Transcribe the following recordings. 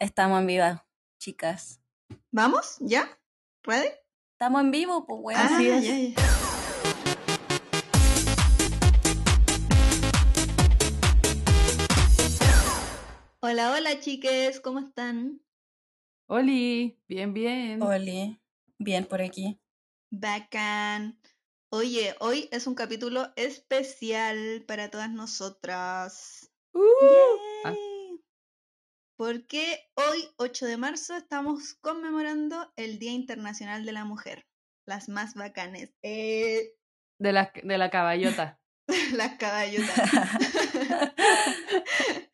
Estamos en viva, chicas. ¿Vamos? ¿Ya? ¿Ready? Estamos en vivo, pues, weón. Ah, Así es. ya, ya. Hola, hola chiques, ¿cómo están? Oli, bien, bien. Oli, bien por aquí. Bacán. Oye, hoy es un capítulo especial para todas nosotras. Uh, Ah. Porque hoy, 8 de marzo, estamos conmemorando el Día Internacional de la Mujer. Las más bacanes. Eh, de, la, de la caballota. las caballotas.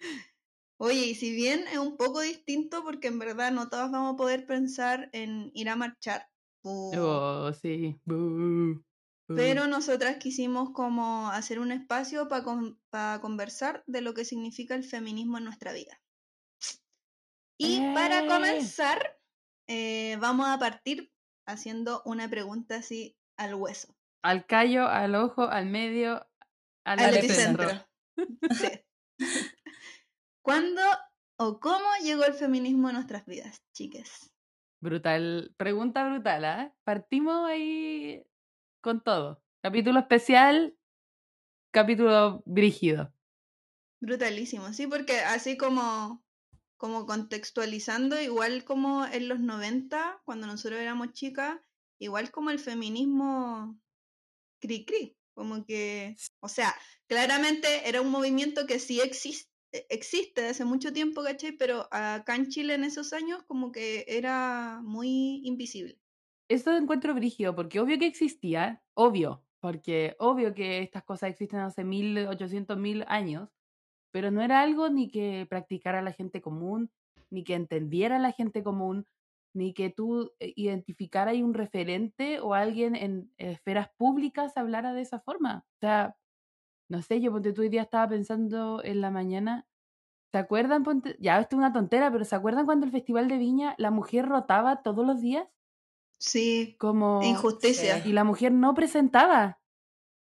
Oye, y si bien es un poco distinto, porque en verdad no todas vamos a poder pensar en ir a marchar, Oh, sí. Pero nosotras quisimos como hacer un espacio para conversar de lo que significa el feminismo en nuestra vida. Y para ¡Eh! comenzar, eh, vamos a partir haciendo una pregunta así al hueso, Al callo, al ojo, al medio, al, al epicentro. epicentro. Sí. ¿Cuándo o cómo llegó el feminismo a nuestras vidas, chiques? Brutal. Pregunta brutal, ¿ah? Partimos ahí con todo. Capítulo especial, capítulo brígido. Brutalísimo, sí, porque así como, como contextualizando, igual como en los 90, cuando nosotros éramos chicas, igual como el feminismo cri cri, como que, o sea, claramente era un movimiento que sí existe existe desde hace mucho tiempo, ¿cachai? Pero acá en Chile en esos años como que era muy invisible. Esto encuentro brígido, porque obvio que existía, obvio, porque obvio que estas cosas existen hace mil, ochocientos mil años, pero no era algo ni que practicara la gente común, ni que entendiera la gente común, ni que tú eh, identificara ahí un referente o alguien en esferas públicas hablara de esa forma. O sea, no sé, yo ponte tú hoy día estaba pensando en la mañana, ¿se acuerdan? Ponte, ya esto es una tontera, pero ¿se acuerdan cuando el Festival de Viña la mujer rotaba todos los días? Sí, Como... injusticia. Y la mujer no presentaba.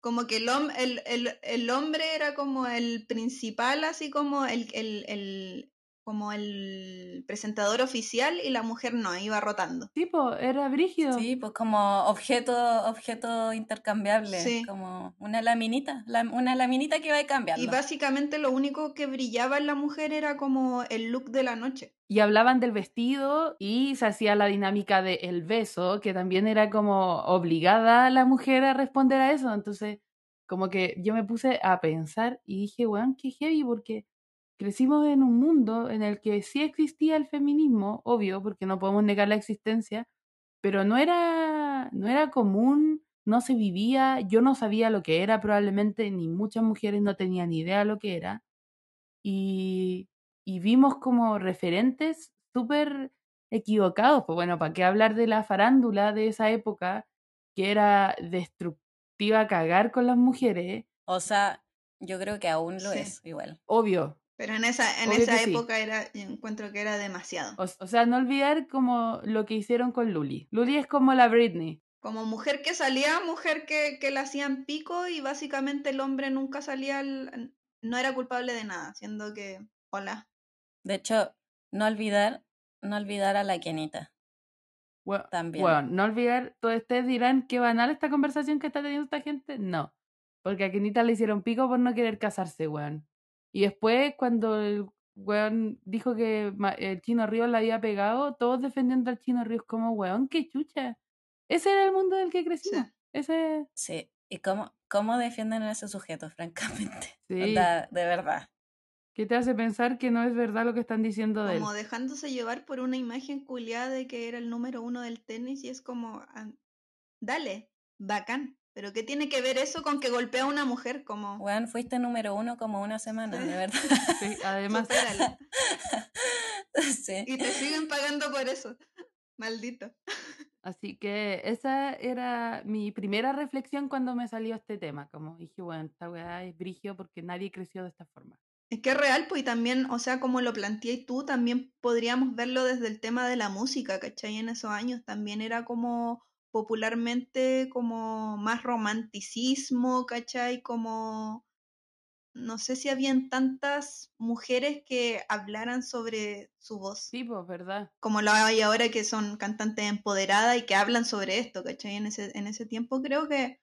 Como que el, el, el, el hombre era como el principal, así como el, el, como el presentador oficial y la mujer no, iba rotando. Tipo, era brígido. Sí, pues como objeto, objeto intercambiable. Sí. Como una laminita. la- una laminita que va cambiando. Y básicamente lo único que brillaba en la mujer era como el look de la noche. Y hablaban del vestido y se hacía la dinámica de el beso, que también era como obligada la mujer a responder a eso. Entonces, como que yo me puse a pensar y dije, weón, qué heavy, porque crecimos en un mundo en el que sí existía el feminismo, obvio, porque no podemos negar la existencia, pero no era, no era común, no se vivía, yo no sabía lo que era probablemente, ni muchas mujeres no tenían idea lo que era. Y, y vimos como referentes súper equivocados. Pues bueno, ¿para qué hablar de la farándula de esa época que era destructiva a cagar con las mujeres? O sea, yo creo que aún lo Sí. es, igual. Obvio. Pero en esa, en Obvio esa sí. época era, yo encuentro que era demasiado. O, o sea, no olvidar como lo que hicieron con Luli. Luli es como la Britney. Como mujer que salía, mujer que, que le hacían pico y básicamente el hombre nunca salía, al- no era culpable de nada, siendo que, hola. De hecho, no olvidar, no olvidar a la Kenita. Bueno, También. bueno, no olvidar, todos ustedes dirán qué banal esta conversación que está teniendo esta gente. No, porque a Kenita le hicieron pico por no querer casarse, weón. Y después, cuando el weón dijo que el Chino Ríos la había pegado, todos defendiendo al Chino Ríos como, weón, qué chucha. Ese era el mundo del que crecimos. Sí. Ese, Sí. ¿Y cómo, cómo defienden a ese sujeto, francamente? sí, Onda, de verdad. que te hace pensar que no es verdad lo que están diciendo de él. Como dejándose llevar por una imagen culiada de que era el número uno del tenis y es como, ah, dale, bacán. Pero ¿qué tiene que ver eso con que golpea a una mujer? Como, Weón, fuiste número uno como una semana, de verdad. Sí, además, sí. Y te siguen pagando por eso. Maldito. Así que esa era mi primera reflexión cuando me salió este tema. Como dije, bueno, esta weá es brigio porque nadie creció de esta forma. Es que es real, pues, y también, o sea, como lo planteé tú, también podríamos verlo desde el tema de la música, ¿cachai? En esos años también era como popularmente como más romanticismo, ¿cachai? Como no sé si habían tantas mujeres que hablaran sobre su voz. Sí, pues, ¿verdad? Como lo hay ahora que son cantantes empoderadas y que hablan sobre esto, ¿cachai? En ese, en ese tiempo creo que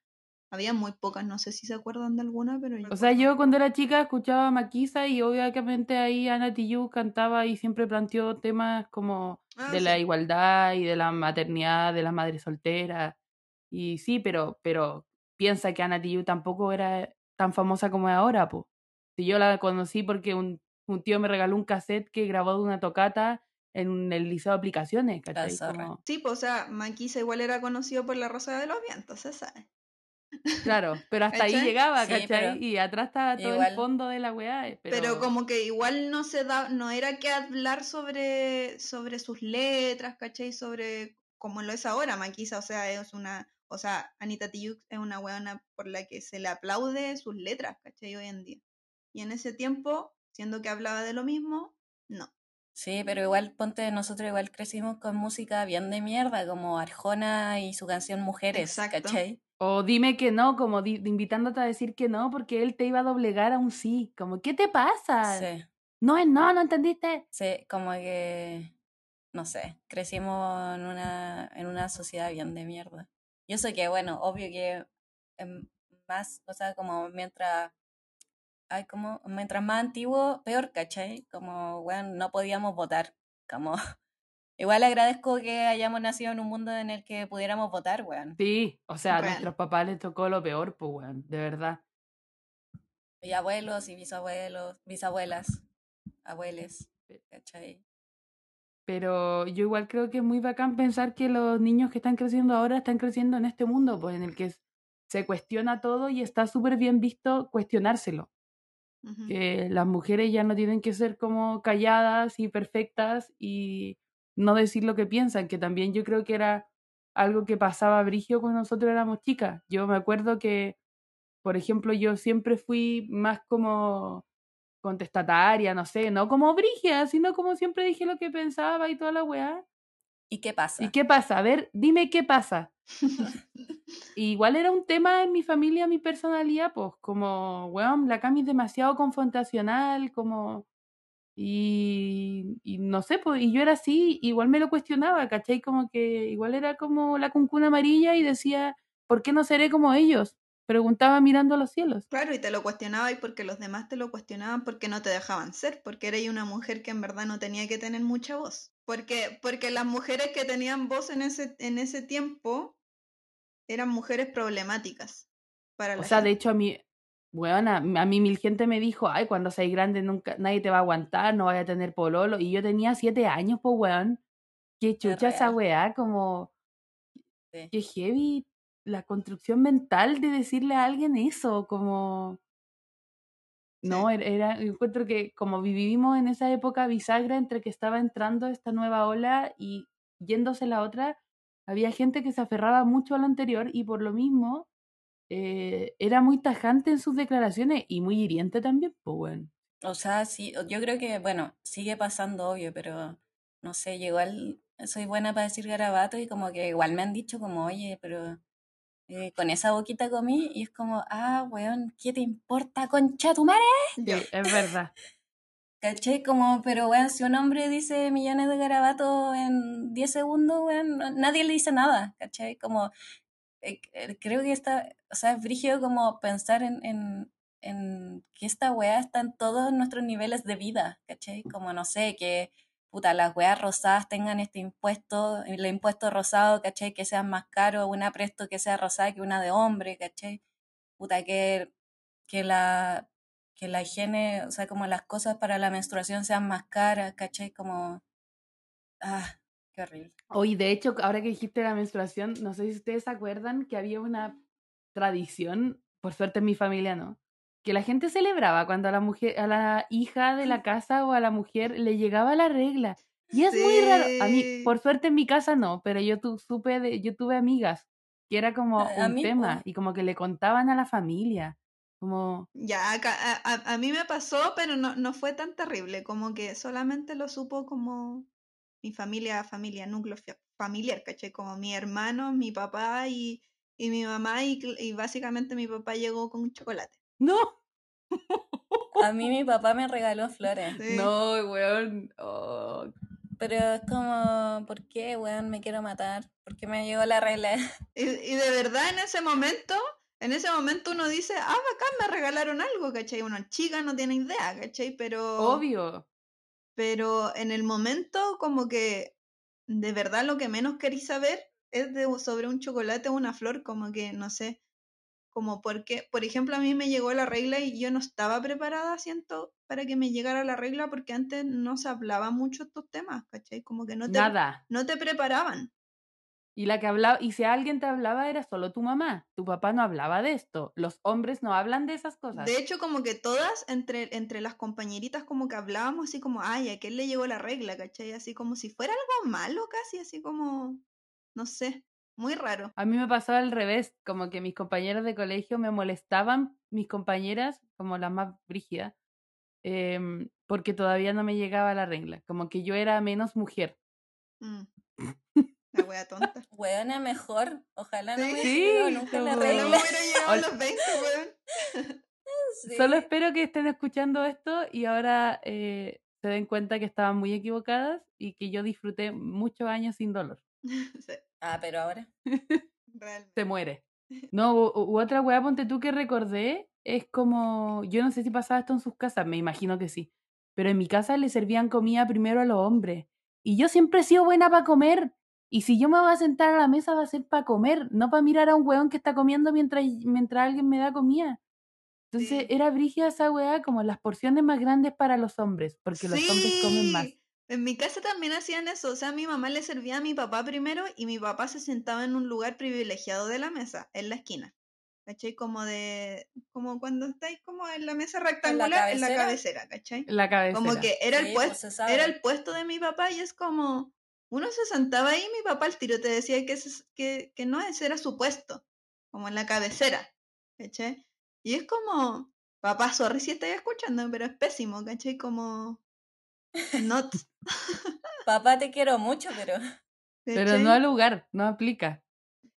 había muy pocas, no sé si se acuerdan de alguna, pero yo... O sea, yo cuando era chica escuchaba a Maquisa y obviamente ahí Ana Tijoux cantaba y siempre planteó temas como Ah, de la igualdad y de la maternidad de las madres solteras. Y sí, pero, pero piensa que Ana Tijoux tampoco era tan famosa como es ahora, pues. Si yo la conocí porque un, un tío me regaló un cassette que grabó de una tocata en el liceo de aplicaciones, ¿cachai? Como- Sí, pues, o sea, Maquisa igual era conocido por la Rosa de los Vientos, se sabe. Claro, pero hasta ahí ¿Cachai? llegaba, Sí, ¿cachai? pero y atrás estaba todo el fondo de la weá. eh, Pero, Pero... como que igual no se da, no era que hablar sobre, sobre sus letras, ¿cachai? Sobre como lo es ahora, Maquisa, o sea, es una, o sea, Anita Tijoux es una weona por la que se le aplaude sus letras, ¿cachai? Hoy en día. Y en ese tiempo, siendo que hablaba de lo mismo, no. Sí, pero igual, ponte, nosotros igual crecimos con música bien de mierda, como Arjona y su canción Mujeres, Exacto. ¿cachai? O dime que no, como di- invitándote a decir que no, porque él te iba a doblegar a un sí. Como, ¿qué te pasa? Sí, No es no, ¿no entendiste? sí, como que, no sé, crecimos en una, en una sociedad bien de mierda. Y eso que, bueno, obvio que em, más, o sea, como mientras, ay, como, mientras más antiguo, peor, ¿cachai? Como, bueno, no podíamos votar, como... Igual agradezco que hayamos nacido en un mundo en el que pudiéramos votar, weón. Sí, o sea, a nuestros papás les tocó lo peor, pues, weón, de verdad. Y abuelos y bisabuelos, bisabuelas, abueles, ¿cachai? Pero yo igual creo que es muy bacán pensar que los niños que están creciendo ahora están creciendo en este mundo, pues, en el que se cuestiona todo y está súper bien visto cuestionárselo. Que las mujeres ya no tienen que ser como calladas y perfectas y no decir lo que piensan, que también yo creo que era algo que pasaba brigio cuando nosotros éramos chicas. Yo me acuerdo que, por ejemplo, yo siempre fui más como contestataria, no sé, no como brigia, sino como siempre dije lo que pensaba y toda la weá. ¿Y qué pasa? ¿Y qué pasa? A ver, dime qué pasa. Y Igual era un tema en mi familia, mi personalidad, pues como, weón, la Cami es demasiado confrontacional, como... Y, y no sé, pues, y yo era así, igual me lo cuestionaba, ¿cachai? Como que igual era como la cuncuna amarilla y decía, ¿por qué no seré como ellos? Preguntaba mirando a los cielos. Claro, y te lo cuestionabas porque los demás te lo cuestionaban porque no te dejaban ser, porque eres una mujer que en verdad no tenía que tener mucha voz. Porque, porque las mujeres que tenían voz en ese, en ese tiempo eran mujeres problemáticas para la O sea, de hecho, a mí, weón, a, a mí mil gente me dijo, ay, cuando seas grande nunca, nadie te va a aguantar, no vaya a tener pololo. Y yo tenía siete años, pues, weón. Qué chucha esa weá, como, Sí. qué heavy la construcción mental de decirle a alguien eso, como... No, era, era- yo encuentro que como vivimos en esa época bisagra entre que estaba entrando esta nueva ola y yéndose la otra, había gente que se aferraba mucho a lo anterior y por lo mismo eh, era muy tajante en sus declaraciones y muy hiriente también, pues bueno. O sea, sí, yo creo que, bueno, sigue pasando, obvio, pero no sé, yo igual soy buena para decir garabato y como que igual me han dicho como, oye, pero eh, con esa boquita comí y es como, ah, weón, ¿qué te importa, concha tu madre? Sí, es verdad. ¿Cachai? Como, pero weón, si un hombre dice millones de garabatos en 10 segundos, weón, no- nadie le dice nada, ¿cachai? Como, eh, eh, creo que está, o sea, es brígido como pensar en, en, en que esta weá está en todos nuestros niveles de vida, ¿cachai? Como, no sé, que, puta, las weas rosadas tengan este impuesto, el impuesto rosado, ¿cachai? Que sea más caro una presto que sea rosada que una de hombre, ¿cachai? Puta, que, que la que la higiene, o sea, como las cosas para la menstruación sean más caras, ¿cachai? Como, ah, qué horrible. Hoy, de hecho, ahora que dijiste la menstruación, no sé si ustedes se acuerdan que había una tradición, por suerte en mi familia no, que la gente celebraba cuando a la mujer, a la hija de la casa o a la mujer le llegaba la regla. Y es muy raro. A mí, por suerte en mi casa no, pero yo tu, supe de, yo tuve amigas que era como A- a un tema y como que le contaban a la familia. Como, Ya, a, a- a mí me pasó, pero no, no fue tan terrible, como que solamente lo supo como mi familia, familia, núcleo fa- familiar, ¿cachai? Como mi hermano, mi papá y, y mi mamá, y, y básicamente mi papá llegó con chocolate. No. A mí mi papá me regaló flores. Sí. No, weón. Oh, Pero es como, ¿por qué, weón? Me quiero matar. ¿Por qué me llegó la regla? Y, y de verdad en ese momento, en ese momento uno dice, ah, bacán, me regalaron algo, ¿cachai? Uno chica no tiene idea, ¿cachai? Pero, Obvio. pero en el momento como que de verdad lo que menos queréis saber es de, sobre un chocolate o una flor, como que, no sé, como porque, por ejemplo, a mí me llegó la regla y yo no estaba preparada, siento, para que me llegara la regla porque antes no se hablaba mucho estos temas, ¿cachai? Como que no te, Nada. no te preparaban. Y la que hablaba, y si alguien te hablaba era solo tu mamá. Tu papá no hablaba de esto. Los hombres no hablan de esas cosas. De hecho, como que todas entre, entre las compañeritas como que hablábamos así como, ay, a quién le llegó la regla, ¿cachai? Así como si fuera algo malo casi, así como, no sé, muy raro. A mí me pasó al revés, como que mis compañeros de colegio me molestaban, mis compañeras, como las más brígidas, em, porque todavía no me llegaba la regla, como que yo era menos mujer. Mm. La wea tonta. Weona, mejor. Ojalá no Sí. me Sí, nunca la regla. a los 20, weón. Sí. Solo espero que estén escuchando esto y ahora eh, se den cuenta que estaban muy equivocadas y que yo disfruté muchos años sin dolor. Sí, Ah, pero ahora. Se muere. No, u, u otra weá, ponte tú que recordé, es como, yo no sé si pasaba esto en sus casas, me imagino que sí, pero en mi casa le servían comida primero a los hombres. Y yo siempre he sido buena para comer. Y si yo me voy a sentar a la mesa va a ser para comer, no para mirar a un weón que está comiendo mientras, mientras alguien me da comida. Entonces Sí. era brígida esa weá como las porciones más grandes para los hombres, porque los hombres comen más. En mi casa también hacían eso, o sea, mi mamá le servía a mi papá primero y mi papá se sentaba en un lugar privilegiado de la mesa, en la esquina. ¿Cachai? Como de, como cuando estáis como en la mesa rectangular, en la cabecera? cabecera, ¿cachai? La cabeza. Como que era el Sí, puesto, pues se era el puesto de mi papá y es como, uno se sentaba ahí y mi papá al tiro te decía que, ese- que, que no, ese era su puesto, como en la cabecera, ¿cachai? Y es como, papá, sorry si estáis escuchando, pero es pésimo, ¿cachai? Como, not, Papá, te quiero mucho, pero. Pero no al lugar, no aplica.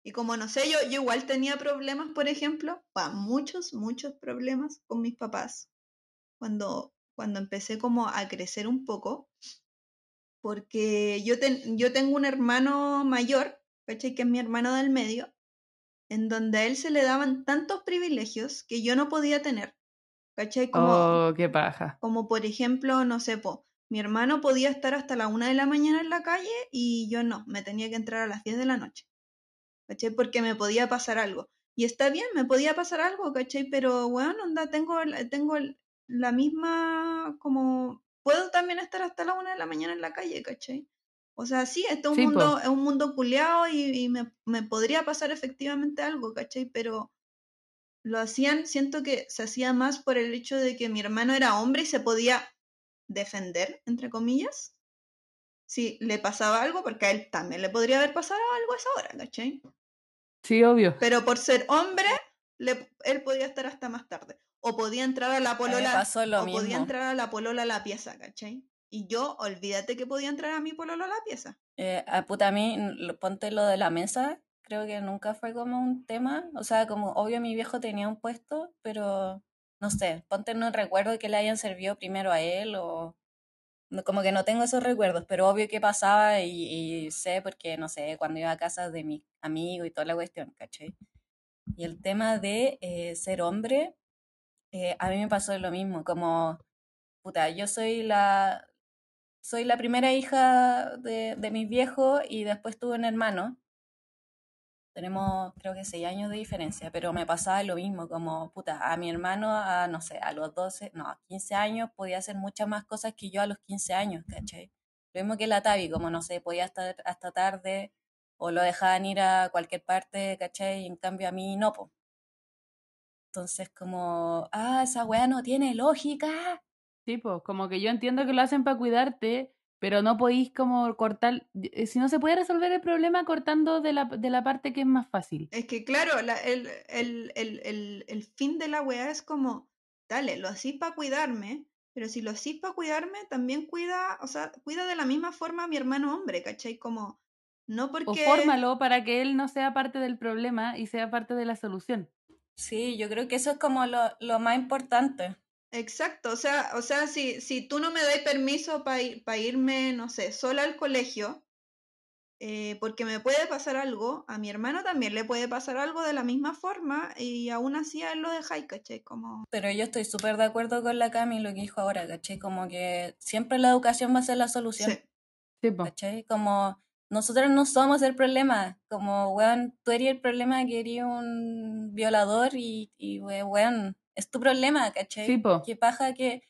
Y como no sé, yo, yo igual tenía problemas, por ejemplo, muchos, muchos problemas con mis papás cuando, cuando empecé como a crecer un poco, porque yo, ten- yo tengo un hermano mayor, ¿cachai? Que es mi hermano del medio, en donde a él se le daban tantos privilegios que yo no podía tener, ¿cachai? Como, Oh, qué paja. como por ejemplo, no sé, po, mi hermano podía estar hasta la una de la mañana en la calle y yo no, me tenía que entrar a las 10 de la noche. ¿Cachai? Porque me podía pasar algo. Y está bien, me podía pasar algo, ¿cachai? Pero, bueno, onda, tengo, la- tengo la misma, como, puedo también estar hasta la una de la mañana en la calle, ¿cachai? O sea, sí, este es un Sí, po. mundo, es un mundo culeado y, y me, me podría pasar efectivamente algo, ¿cachai? Pero lo hacían, siento que se hacía más por el hecho de que mi hermano era hombre y se podía defender, entre comillas, si le pasaba algo, porque a él también le podría haber pasado algo a esa hora, ¿cachai? Sí, obvio. Pero por ser hombre, le- él podía estar hasta más tarde. O podía entrar a la polola, o podía mismo. entrar a la polola a la pieza, ¿cachai? Y yo, olvídate que podía entrar a mi polola a la pieza. Eh, a puta, a mí, ponte lo de la mesa, creo que nunca fue como un tema. O sea, como obvio mi viejo tenía un puesto, pero no sé, ponte no recuerdo que le hayan servido primero a él o como que no tengo esos recuerdos, pero obvio que pasaba y, y sé porque, no sé, cuando iba a casa de mi amigo y toda la cuestión, ¿cachai? Y el tema de eh, ser hombre, eh, a mí me pasó lo mismo, como, puta, yo soy la, soy la primera hija de, de mis viejos y después tuve un hermano. Tenemos creo que seis años de diferencia, pero me pasaba lo mismo, como puta, a mi hermano a, no sé, a los 12, no, a 15 años podía hacer muchas más cosas que yo a los 15 años, ¿cachai? Lo mismo que la Tavi, como no sé, podía estar hasta tarde o lo dejaban ir a cualquier parte, ¿cachai? Y en cambio a mí no, po. Entonces como, ah, esa weá no tiene lógica. Sí, pues, como que yo entiendo que lo hacen para cuidarte, pero no podéis como cortar, eh, si no se puede resolver el problema cortando de la, de la parte que es más fácil. Es que claro, la- el, el, el, el, el fin de la weá es como, dale, lo hacís para cuidarme, pero si lo hacís para cuidarme, también cuida, o sea, cuida de la misma forma a mi hermano hombre, ¿cachai? Como, no O porque... fórmalo para que él no sea parte del problema y sea parte de la solución. Sí, yo creo que eso es como lo, lo más importante. Exacto, o sea, o sea, si, si tú no me das permiso para irme, no sé, sola al colegio, eh, porque me puede pasar algo, a mi hermano también le puede pasar algo de la misma forma y aún así a él lo dejáis, ¿caché? Como... Pero yo estoy súper de acuerdo con la Cami lo que dijo ahora, ¿caché? Como que siempre la educación va a ser la solución. Sí. sí Como nosotros no somos el problema, como, weón, tú eres el problema que eres un violador y, y weón, es tu problema, ¿cachai? Sí, Qué paja que,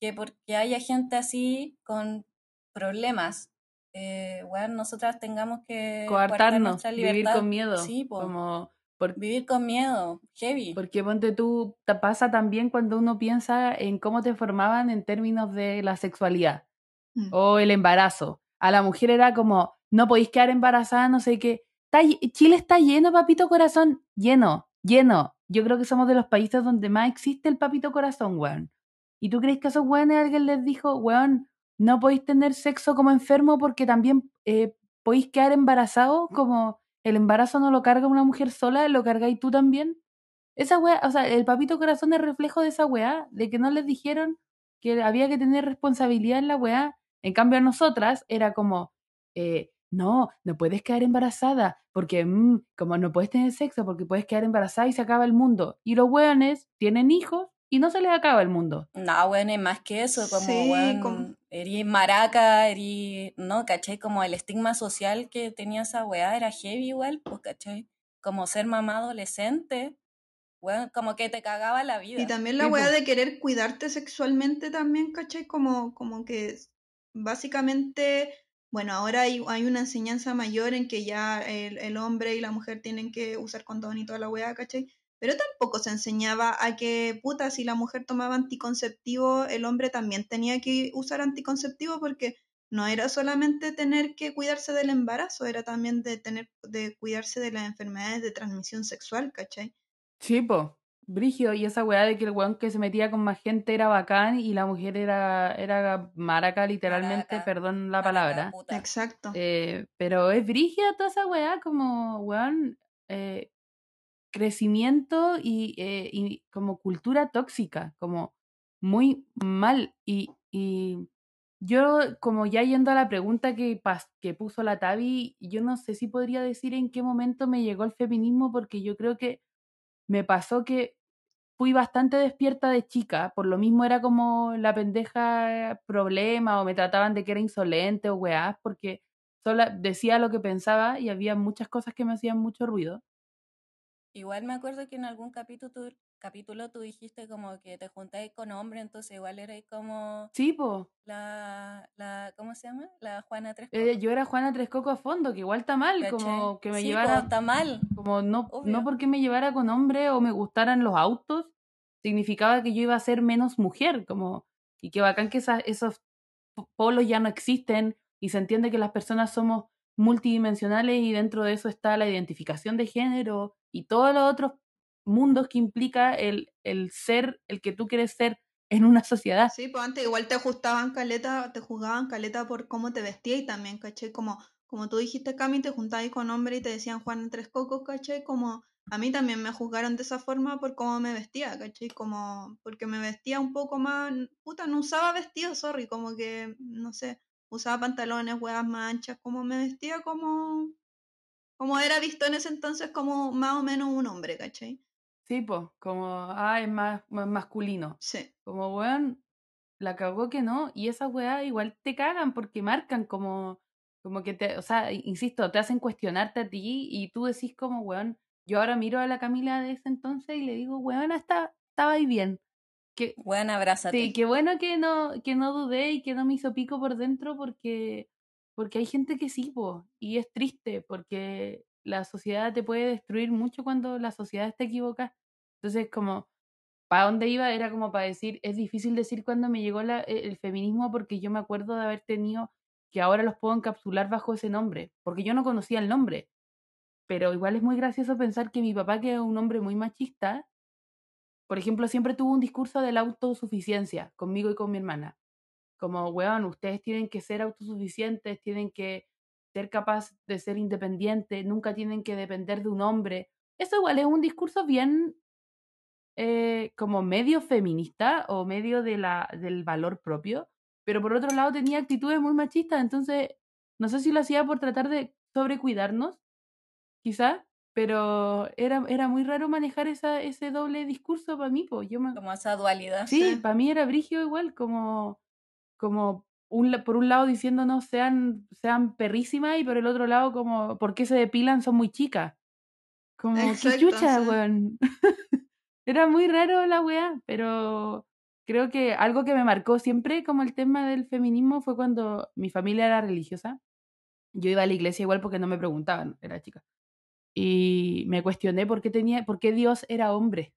que porque haya gente así con problemas, eh, bueno, nosotras tengamos que coartarnos, vivir con miedo. Sí, como por, vivir con miedo, heavy. Porque ponte tú, te pasa también cuando uno piensa en cómo te formaban en términos de la sexualidad mm. o el embarazo. A la mujer era como, no podéis quedar embarazada, no sé qué. Chile está lleno, papito corazón, lleno, lleno. Yo creo que somos de los países donde más existe el papito corazón, weón. ¿Y tú crees que a esos weones alguien les dijo, weón, no podéis tener sexo como enfermo porque también eh, podéis quedar embarazado? Como el embarazo no lo carga una mujer sola, lo cargáis tú también. Esa weá, o sea, el papito corazón es reflejo de esa weá, de que no les dijeron que había que tener responsabilidad en la weá. En cambio, a nosotras era como, eh, no, no puedes quedar embarazada, porque mm, como no puedes tener sexo, porque puedes quedar embarazada y se acaba el mundo. Y los weones tienen hijos y no se les acaba el mundo. No, weón, es más que eso, como, sí, eres maraca, eres, no, caché, como el estigma social que tenía esa weá era heavy igual, pues, caché, como ser mamá adolescente, weón, como que te cagaba la vida. Y también la weá de querer cuidarte sexualmente también, caché, como, como que básicamente bueno, ahora hay, una enseñanza mayor en que ya el, hombre y la mujer tienen que usar condón y toda la weá, ¿cachai? Pero tampoco se enseñaba a que, puta, si la mujer tomaba anticonceptivo, el hombre también tenía que usar anticonceptivo porque no era solamente tener que cuidarse del embarazo, era también de tener de cuidarse de las enfermedades de transmisión sexual, ¿cachai? Sí, po. Brigio, y esa weá de que el weón que se metía con más gente era bacán y la mujer era, era maraca, literalmente, perdón la palabra. Exacto. Eh, pero es brigia toda esa weá, como weón, eh, crecimiento y, eh, y, como cultura tóxica, como muy mal. Y, y yo, como ya yendo a la pregunta que, que puso la Tavi, yo no sé si podría decir en qué momento me llegó el feminismo, porque yo creo que me pasó que fui bastante despierta de chica, por lo mismo era como la pendeja problema o me trataban de que era insolente o weás, porque solo decía lo que pensaba y había muchas cosas que me hacían mucho ruido. Igual me acuerdo que en algún capítulo, capítulo tú dijiste como que te juntáis con hombre, entonces igual erais como... Sí, po. La, la, ¿cómo se llama? La Juana Tres eh, yo era Juana Tres Coco a fondo, que igual está mal, como que me sí, llevara... está mal. Como no, no porque me llevara con hombre o me gustaran los autos, significaba que yo iba a ser menos mujer, como... Y que bacán que esos polos ya no existen y se entiende que las personas somos multidimensionales y dentro de eso está la identificación de género y todos los otros mundos que implica el, el ser el que tú quieres ser en una sociedad. Sí, pues antes igual te ajustaban caleta, te juzgaban caleta por cómo te vestías y también, caché, como, como tú dijiste, Cami, te juntabas con hombre y te decían Juan Tres Cocos, caché, como a mí también me juzgaron de esa forma por cómo me vestía, caché, como porque me vestía un poco más, puta, no usaba vestido, sorry, como que, no sé, usaba pantalones, huevas más anchas, como me vestía como como era visto en ese entonces como más o menos un hombre, ¿cachai? Sí, pues, como, ah, es más, más masculino. Sí. Como, weón, la cagó que no, y esas weas igual te cagan porque marcan como, como que te, o sea, insisto, te hacen cuestionarte a ti y tú decís como, weón, yo ahora miro a la Camila de ese entonces y le digo, weón, estaba, estaba ahí bien. Que, Buen abrazo. Sí, qué bueno que no, que no dudé y que no me hizo pico por dentro porque porque hay gente que sí, po, y es triste porque la sociedad te puede destruir mucho cuando la sociedad está equivocada. Entonces, como, ¿para dónde iba? Era como para decir, es difícil decir cuando me llegó e, el feminismo porque yo me acuerdo de haber tenido que ahora los puedo encapsular bajo ese nombre, porque yo no conocía el nombre. Pero igual es muy gracioso pensar que mi papá, que es un hombre muy machista, por ejemplo, siempre tuvo un discurso de la autosuficiencia conmigo y con mi hermana como, weón, ustedes tienen que ser autosuficientes, tienen que ser capaces de ser independientes, nunca tienen que depender de un hombre. Eso igual es un discurso bien eh, como medio feminista o medio de la, del valor propio, pero por otro lado tenía actitudes muy machistas, entonces no sé si lo hacía por tratar de sobrecuidarnos, quizá, pero era, era muy raro manejar esa, ese doble discurso para mí, pues yo me... Como esa dualidad. Sí, para mí era brigio igual, como, como un, por un lado diciéndonos sean, sean perrísimas y por el otro lado como, ¿por qué se depilan? Son muy chicas. Como, qué Exacto, chucha, sí. weón. era muy raro la weá, pero creo que algo que me marcó siempre como el tema del feminismo fue cuando mi familia era religiosa. Yo iba a la iglesia igual porque no me preguntaban, era chica. Y me cuestioné por qué tenía, por qué Dios era hombre.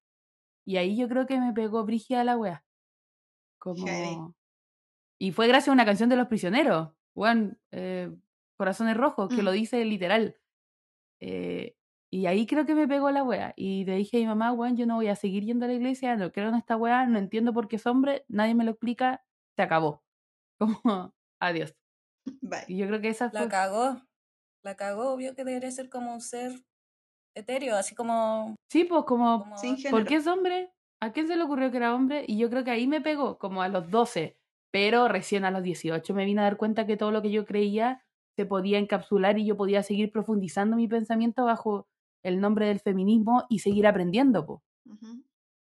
Y ahí yo creo que me pegó brígida la wea. Como... Y fue gracias a una canción de los prisioneros, weón, eh, Corazones Rojos, que Mm. lo dice literal. Eh, y ahí creo que me pegó la wea. Y le dije a mi mamá, weón, yo no voy a seguir yendo a la iglesia, no creo en esta wea, no entiendo por qué es hombre, nadie me lo explica, se acabó. Como, adiós. Bye. Y yo creo que esa La fue... cagó. La cagó, obvio que debería ser como un ser etéreo, así como. Sí, pues como, como. ¿por qué es hombre? ¿A quién se le ocurrió que era hombre? Y yo creo que ahí me pegó, como a los 12, pero recién a los 18 me vine a dar cuenta que todo lo que yo creía se podía encapsular y yo podía seguir profundizando mi pensamiento bajo el nombre del feminismo y seguir aprendiendo, po.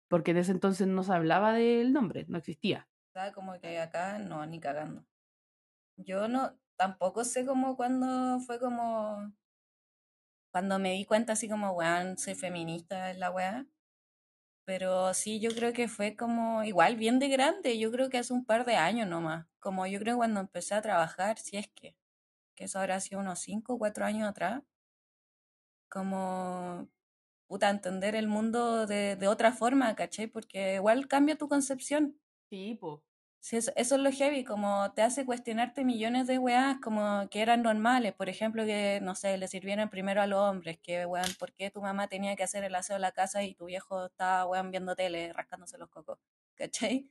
Porque en ese entonces no se hablaba del nombre, no existía. ¿sabes? Como que acá no, ni cagando. Yo no, tampoco sé cómo cuando fue como. Cuando me di cuenta así como, weón, soy feminista en la weá. Pero sí, yo creo que fue como igual bien de grande. Yo creo que hace un par de años nomás. Como yo creo cuando empecé a trabajar, si es que, que eso habrá sido unos 5 o 4 años atrás. Como, puta, entender el mundo de, de otra forma, ¿cachai? Porque igual cambia tu concepción. Sí, po. Sí, eso, eso es lo heavy, como te hace cuestionarte millones de weas como que eran normales. Por ejemplo, que, no sé, le sirvieran primero a los hombres, que weón, ¿por qué tu mamá tenía que hacer el aseo de la casa y tu viejo estaba weón viendo tele, rascándose los cocos? ¿Cachai?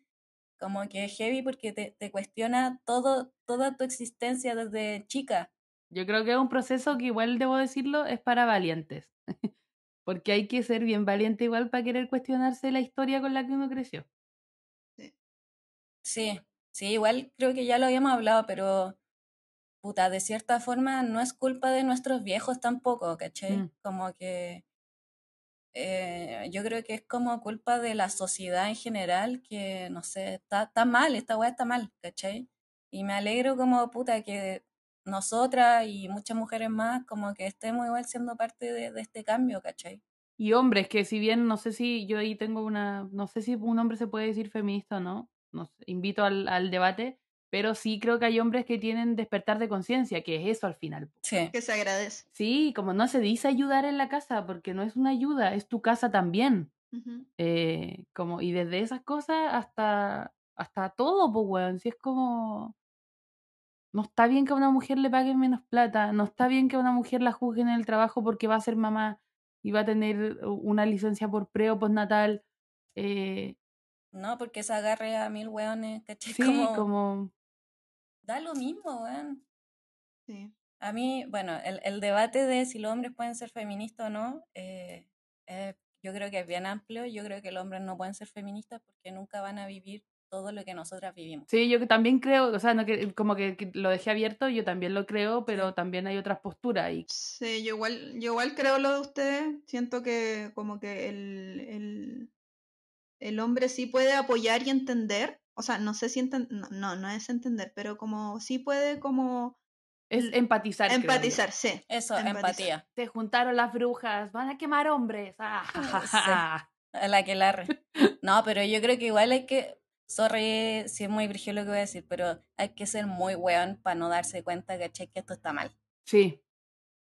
Como que es heavy porque te, te cuestiona todo, toda tu existencia desde chica. Yo creo que es un proceso que igual debo decirlo, es para valientes. Porque hay que ser bien valiente igual para querer cuestionarse la historia con la que uno creció. Sí, sí, igual creo que ya lo habíamos hablado, pero puta, de cierta forma no es culpa de nuestros viejos tampoco, ¿cachai? Mm. Como que eh, yo creo que es como culpa de la sociedad en general que, no sé, está, está mal, esta weá está mal, ¿cachai? Y me alegro como puta que nosotras y muchas mujeres más como que estemos igual siendo parte de, de este cambio, ¿cachai? Y hombres, que si bien no sé si yo ahí tengo una, no sé si un hombre se puede decir feminista o no, no sé, invito al, al debate, pero sí creo que hay hombres que tienen despertar de conciencia, que es eso al final. Sí, Que se agradece. Sí, como no se dice ayudar en la casa, porque no es una ayuda, es tu casa también. Eh, como, y desde esas cosas hasta, hasta todo, pues, weón. Si es como. No está bien que a una mujer le paguen menos plata, no está bien que a una mujer la juzguen en el trabajo porque va a ser mamá y va a tener una licencia por pre o postnatal. Eh, no, porque se agarre a mil weones, ¿cachai? sí, como, como. da lo mismo, weón. Sí. A mí, bueno, el, el debate de si los hombres pueden ser feministas o no, eh, eh, yo creo que es bien amplio. Yo creo que los hombres no pueden ser feministas porque nunca van a vivir todo lo que nosotras vivimos. Sí, yo que también creo, o sea, no que, como que, que lo dejé abierto, yo también lo creo, pero también hay otras posturas y Sí, yo igual, yo igual creo lo de ustedes. Siento que como que el, el, el hombre sí puede apoyar y entender. O sea, no sé si enten- no, no, no es entender, pero como sí puede como es empatizar. empatizar, sí. Eso, Empatizar. empatía. Se juntaron las brujas, van a quemar hombres. Ah, Sí. A la que larre. No, pero yo creo que igual hay que. Sorry si es muy brigio lo que voy a decir, pero hay que ser muy weón para no darse cuenta, ¿cachai? Que esto está mal. Sí.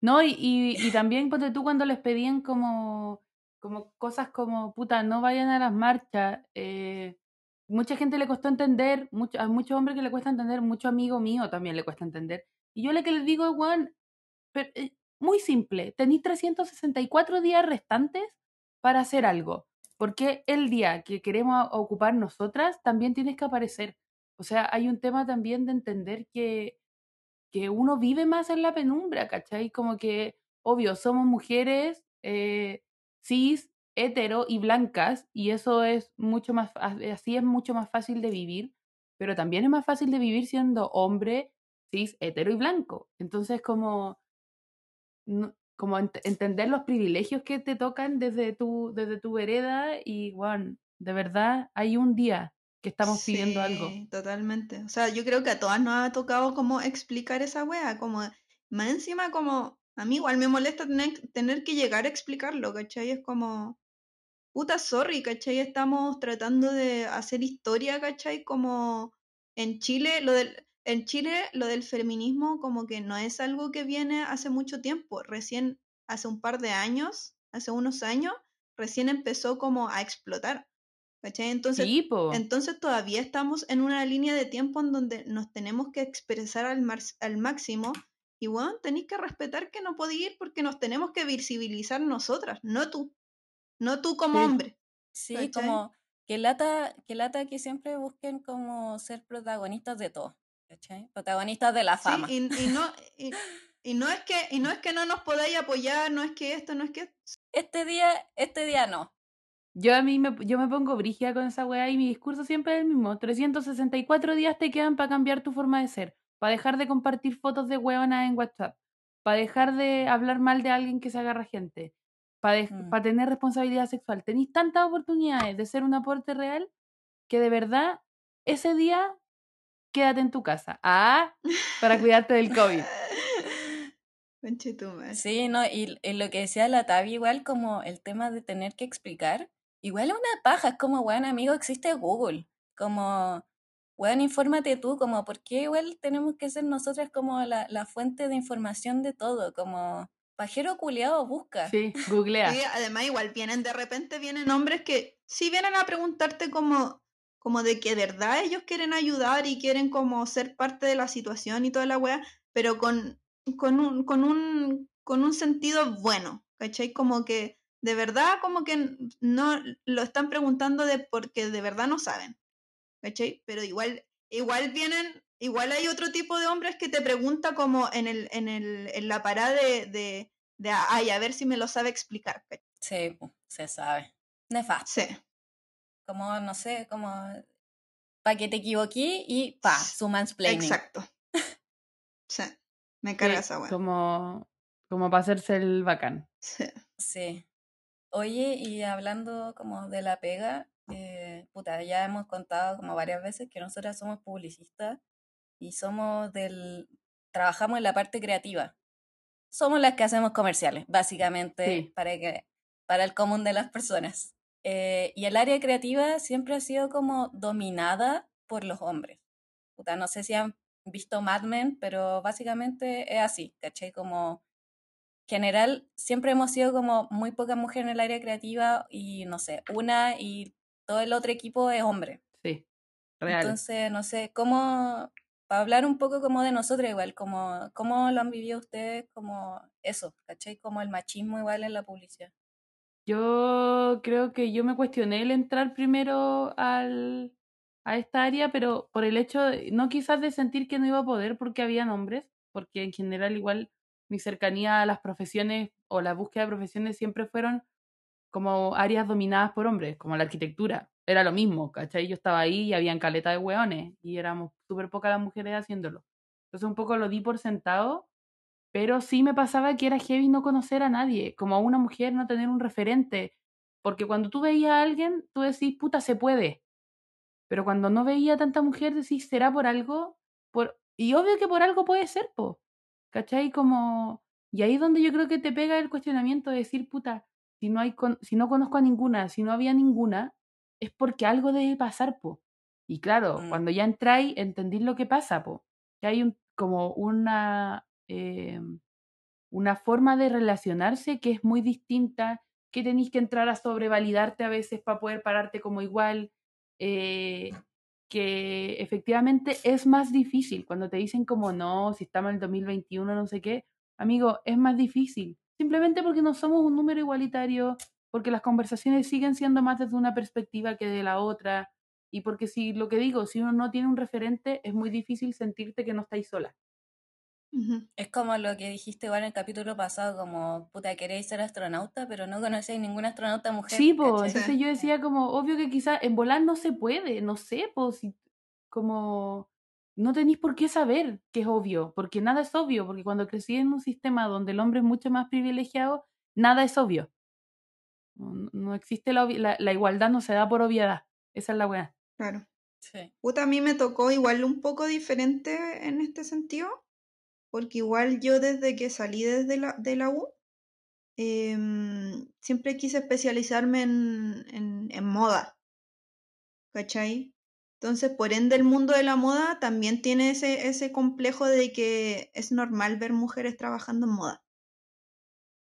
No, y, y, y también ponte tú cuando les pedían como, como cosas como, puta, no vayan a las marchas. eh, mucha gente le costó entender, mucho, a muchos hombres que le cuesta entender, mucho amigo mío también le cuesta entender. Y yo lo que les digo, Juan, muy simple, tenéis 364 días restantes para hacer algo. Porque el día que queremos ocupar nosotras, también tienes que aparecer. O sea, hay un tema también de entender que, que uno vive más en la penumbra, ¿cachai? Como que, obvio, somos mujeres eh, cis, hetero y blancas y eso es mucho más, así es mucho más fácil de vivir, pero también es más fácil de vivir siendo hombre, cis, hetero y blanco. Entonces como, como entender los privilegios que te tocan desde tu, desde tu vereda y, bueno, de verdad hay un día que estamos pidiendo algo. Totalmente. O sea, yo creo que a todas nos ha tocado como explicar esa wea, como más encima como a mí igual me molesta tener, tener que llegar a explicarlo, ¿cachai? Es como, puta, sorry, ¿cachai? Estamos tratando de hacer historia, ¿cachai? Como en Chile, lo del, en Chile lo del feminismo como que no es algo que viene hace mucho tiempo, recién hace un par de años, hace unos años, recién empezó como a explotar. ¿Cachai? Entonces, entonces todavía estamos en una línea de tiempo en donde nos tenemos que expresar al, al máximo y bueno, tenéis que respetar que no podéis ir porque nos tenemos que visibilizar nosotras, no tú. No tú como hombre. Sí, como que lata, que lata que siempre busquen como ser protagonistas de todo. ¿cachai? Protagonistas de la fama. Sí, y, no, y, no es que, y no es que no nos podáis apoyar, no es que esto, no es que. Este día, este día no. Yo a mí me, yo me pongo brígida con esa weá y mi discurso siempre es el mismo. 364 días te quedan para cambiar tu forma de ser para dejar de compartir fotos de hueonas en WhatsApp, para dejar de hablar mal de alguien que se agarra gente, para, mm. tener responsabilidad sexual. Tenéis tantas oportunidades de ser un aporte real que de verdad ese día quédate en tu casa. Ah, para cuidarte del COVID. Sí, no, y, lo que decía la Tavi, igual como el tema de tener que explicar, igual es una paja, es como, bueno, amigo, existe Google, como bueno, infórmate tú, como, ¿por qué igual tenemos que ser nosotras como la, la fuente de información de todo? Como, pajero culiado, busca. Sí, googlea. Sí, además igual vienen, de repente vienen hombres que sí vienen a preguntarte como, como de que de verdad ellos quieren ayudar y quieren como ser parte de la situación y toda la weá, pero con, con, un, con, un, con un sentido bueno, ¿cachai? Como que de verdad como que no lo están preguntando de porque de verdad no saben. ¿Cachai? Pero igual, igual vienen, igual hay otro tipo de hombres que te pregunta como en, el, en, el, en la parada de, de, de, ay, a ver si me lo sabe explicar. Sí, se sabe. Nefasto. Sí. Como, no sé, como para que te equivoqué y pa, su mansplaining. Exacto. sí, me carga esa weá. Como, como para hacerse el bacán. Sí. Sí. Oye, y hablando como de la pega, eh, puta, ya hemos contado como varias veces que nosotras somos publicistas y somos del, trabajamos en la parte creativa. Somos las que hacemos comerciales, básicamente, para, que, para el común de las personas. Eh, y el área creativa siempre ha sido como dominada por los hombres. Puta, no sé si han visto Mad Men, pero básicamente es así, ¿cachai? Como general, siempre hemos sido como muy pocas mujeres en el área creativa y no sé, una y todo el otro equipo es hombre. Sí, real. Entonces, no sé, ¿cómo, para hablar un poco como de nosotros igual, como, ¿cómo lo han vivido ustedes como eso, ¿cachai? Como el machismo igual en la publicidad. Yo creo que yo me cuestioné el entrar primero al, a esta área, pero por el hecho, no quizás de sentir que no iba a poder porque había hombres, porque en general igual mi cercanía a las profesiones o la búsqueda de profesiones siempre fueron como áreas dominadas por hombres, como la arquitectura. Era lo mismo, ¿cachai? Yo estaba ahí y habían caleta de hueones y éramos súper pocas las mujeres haciéndolo. Entonces un poco lo di por sentado, pero sí me pasaba que era heavy no conocer a nadie, como a una mujer no tener un referente, porque cuando tú veías a alguien, tú decís, puta, se puede. Pero cuando no veía tanta mujer, decís, ¿será por algo? Por... Y obvio que por algo puede ser, po. ¿Cachai? Como... Y ahí es donde yo creo que te pega el cuestionamiento de decir, puta, si no, hay si no conozco a ninguna, si no había ninguna, es porque algo debe pasar, po. Y claro, mm. cuando ya entráis, entendís lo que pasa, po. Que hay un, como una, eh, una forma de relacionarse que es muy distinta, que tenéis que entrar a sobrevalidarte a veces para poder pararte como igual, eh, que efectivamente es más difícil cuando te dicen como no, si estamos en el 2021, no sé qué, amigo, es más difícil simplemente porque no somos un número igualitario, porque las conversaciones siguen siendo más desde una perspectiva que de la otra, y porque si lo que digo, si uno no tiene un referente, es muy difícil sentirte que no estáis sola. Es como lo que dijiste igual en el capítulo pasado, como, puta, queréis ser astronauta, pero no conocéis ninguna astronauta mujer. Sí, pues, entonces yo decía como, obvio que quizás en volar no se puede, no sé, pues, si, como, no tenéis por qué saber que es obvio, porque nada es obvio, porque cuando crecí en un sistema donde el hombre es mucho más privilegiado, nada es obvio. No, no existe la, la, la igualdad, no se da por obviedad, esa es la weá. Claro. Sí. Puta, a mí me tocó igual un poco diferente en este sentido, porque igual yo desde que salí desde la, de la U, em, siempre quise especializarme en, en, en moda, ¿cachai? Entonces, por ende, el mundo de la moda también tiene ese, ese complejo de que es normal ver mujeres trabajando en moda.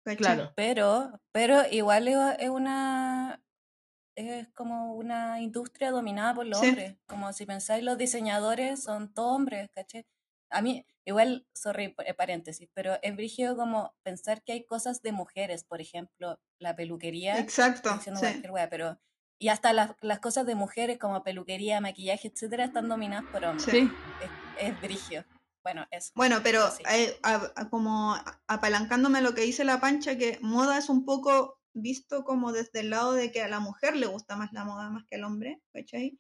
¿cachai? Claro. Pero, pero igual es, una es como una industria dominada por los Sí. hombres. Como si pensáis, los diseñadores son todos hombres, ¿caché? A mí, igual, sorry, paréntesis, pero es brígido como pensar que hay cosas de mujeres, por ejemplo, la peluquería. Exacto, sí. cualquier wea, pero. Y hasta las, las cosas de mujeres como peluquería, maquillaje, etcétera, están dominadas por hombres. Sí. Es, es. Bueno, eso. Bueno, pero Sí. eh, a- a- como apalancándome a lo que dice la pancha, que moda es un poco visto como desde el lado de que a la mujer le gusta más la moda más que al hombre, ¿cachai?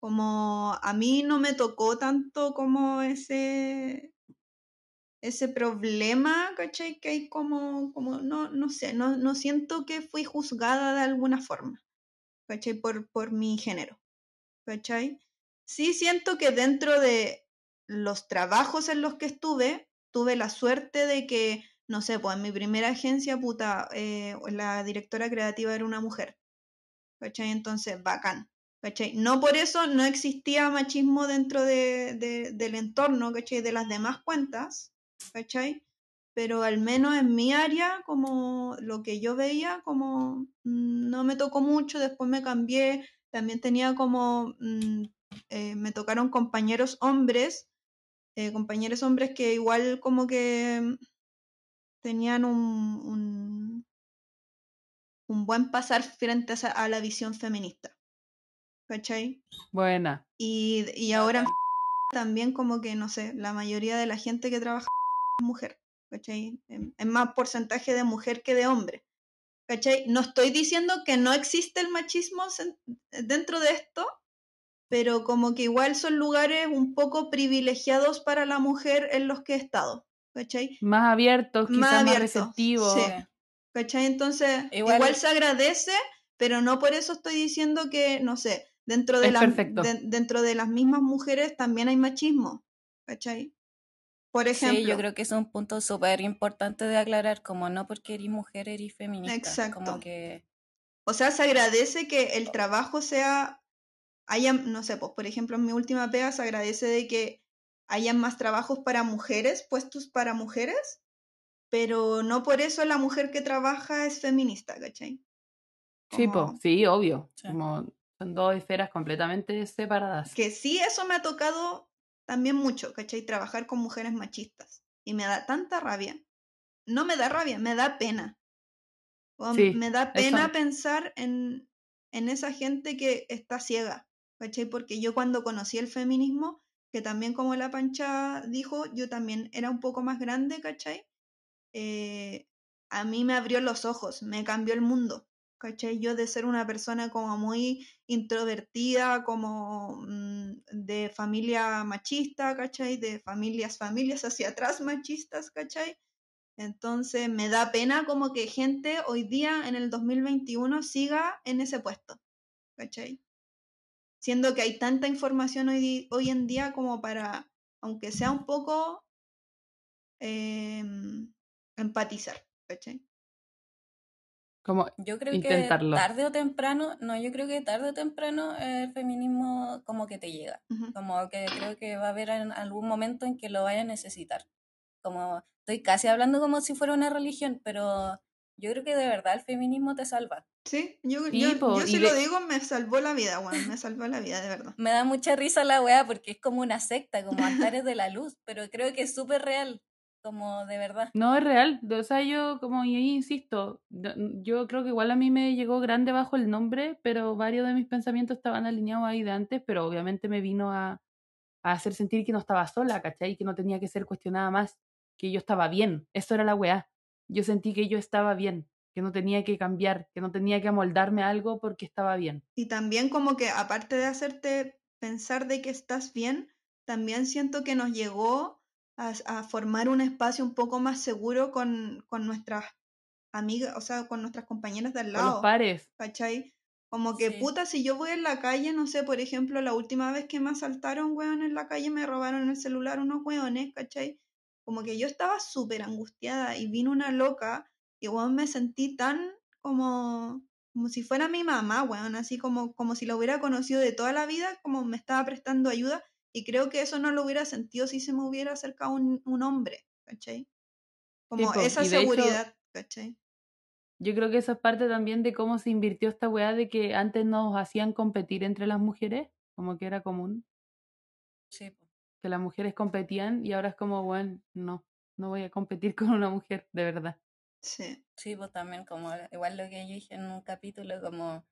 Como a mí no me tocó tanto como ese ese problema, ¿cachai? Que hay como, como no, no sé, no, no siento que fui juzgada de alguna forma, ¿cachai? Por, por mi género, ¿cachai? Sí siento que dentro de los trabajos en los que estuve, tuve la suerte de que, no sé, pues en mi primera agencia, puta, eh, la directora creativa era una mujer, ¿cachai? Entonces, bacán, ¿cachai? No por eso no existía machismo dentro de, de- del entorno, ¿cachai? De las demás cuentas, ¿cachai? Pero al menos en mi área, como lo que yo veía, como mm, no me tocó mucho, después me cambié, también tenía como, mm, eh, me tocaron compañeros hombres, eh, compañeros hombres que igual como que tenían un, un, un buen pasar frente a, a la visión feminista, ¿cachai? buena. Y, y ahora en también como que, no sé, la mayoría de la gente que trabaja es mujer, ¿cachai? En- Es más porcentaje de mujer que de hombre, ¿cachai? No estoy diciendo que no existe el machismo sen- dentro de esto, pero como que igual son lugares un poco privilegiados para la mujer en los que he estado, ¿cachai? Más abiertos, Más quizás más, receptivos. sí. ¿Cachai? Entonces, Igual- igual, se agradece, pero no por eso estoy diciendo que, no sé, dentro de, las- de- dentro de las mismas mujeres también hay machismo, ¿cachai? Por ejemplo, Sí, yo creo que es un punto súper importante de aclarar, como no porque eres mujer eres feminista. Exacto. Como que o sea, se agradece que el trabajo sea, haya, no sé, pues por ejemplo en mi última pega se agradece de que hayan más trabajos para mujeres, puestos para mujeres, pero no por eso la mujer que trabaja es feminista, ¿cachai? Sí, po, Como- sí, obvio. Sí. Como son dos esferas completamente separadas. que sí, eso me ha tocado también mucho, ¿cachai? Trabajar con mujeres machistas. Y me da tanta rabia. No me da rabia, me da pena. O Sí, me da eso. pena pensar en, en esa gente que está ciega, ¿cachai? Porque yo cuando conocí el feminismo, que también como la pancha dijo, yo también era un poco más grande, ¿cachai? Eh, a mí me abrió los ojos, me cambió el mundo, ¿cachai? Yo de ser una persona como muy introvertida, como mm, de familia machista, ¿cachai? De familias, familias hacia atrás machistas, ¿cachai? Entonces me da pena como que gente hoy día en el 2021 siga en ese puesto, ¿cachai? Siendo que hay tanta información hoy, hoy en día como para, aunque sea un poco, em, empatizar, ¿cachai? Como, yo creo Intentarlo. que tarde o temprano, no, yo creo que tarde o temprano el feminismo como que te llega. Ujú. Como que creo que va a haber en algún momento en que lo vaya a necesitar. Como estoy casi hablando como si fuera una religión, pero yo creo que de verdad el feminismo te salva. Sí, yo, Sí, yo, po, yo si de- lo digo me salvó la vida, weón, me salvó la vida, de verdad. Me da mucha risa la weá porque es como una secta, como altares de la luz, pero creo que es súper real, como de verdad. no es real. O sea, yo, como y ahí insisto, yo- yo creo que igual a mí me llegó grande bajo el nombre, pero varios de mis pensamientos estaban alineados ahí de antes, pero obviamente me vino a, a hacer sentir que no estaba sola, ¿cachai? Que no tenía que ser cuestionada más. que yo estaba bien. Eso era la weá. Yo sentí que yo estaba bien, que no tenía que cambiar, que no tenía que amoldarme a algo porque estaba bien. Y también como que aparte de hacerte pensar de que estás bien, también siento que nos llegó a, a formar un espacio un poco más seguro con, con nuestras amigas, o sea, con nuestras compañeras de al Con lado. los pares. ¿Cachai? Como que Sí. puta, si yo voy en la calle, no sé, por ejemplo, la última vez que me asaltaron, weón, en la calle, me robaron el celular unos weones, ¿cachai? Como que yo estaba súper angustiada y vino una loca y, weón, me sentí tan como, como si fuera mi mamá, weón, así como, como si la hubiera conocido de toda la vida, como me estaba prestando ayuda y creo que eso no lo hubiera sentido si se me hubiera acercado un, un hombre, ¿cachai? Como esa hecho- seguridad, ¿cachai? Yo creo que eso es parte también de cómo se invirtió esta weá de que antes nos hacían competir entre las mujeres, como que era común, Sí, que las mujeres competían y ahora es como, bueno, no, no voy a competir con una mujer, de verdad. Sí. Sí, pues también como igual lo que yo dije en un capítulo, como,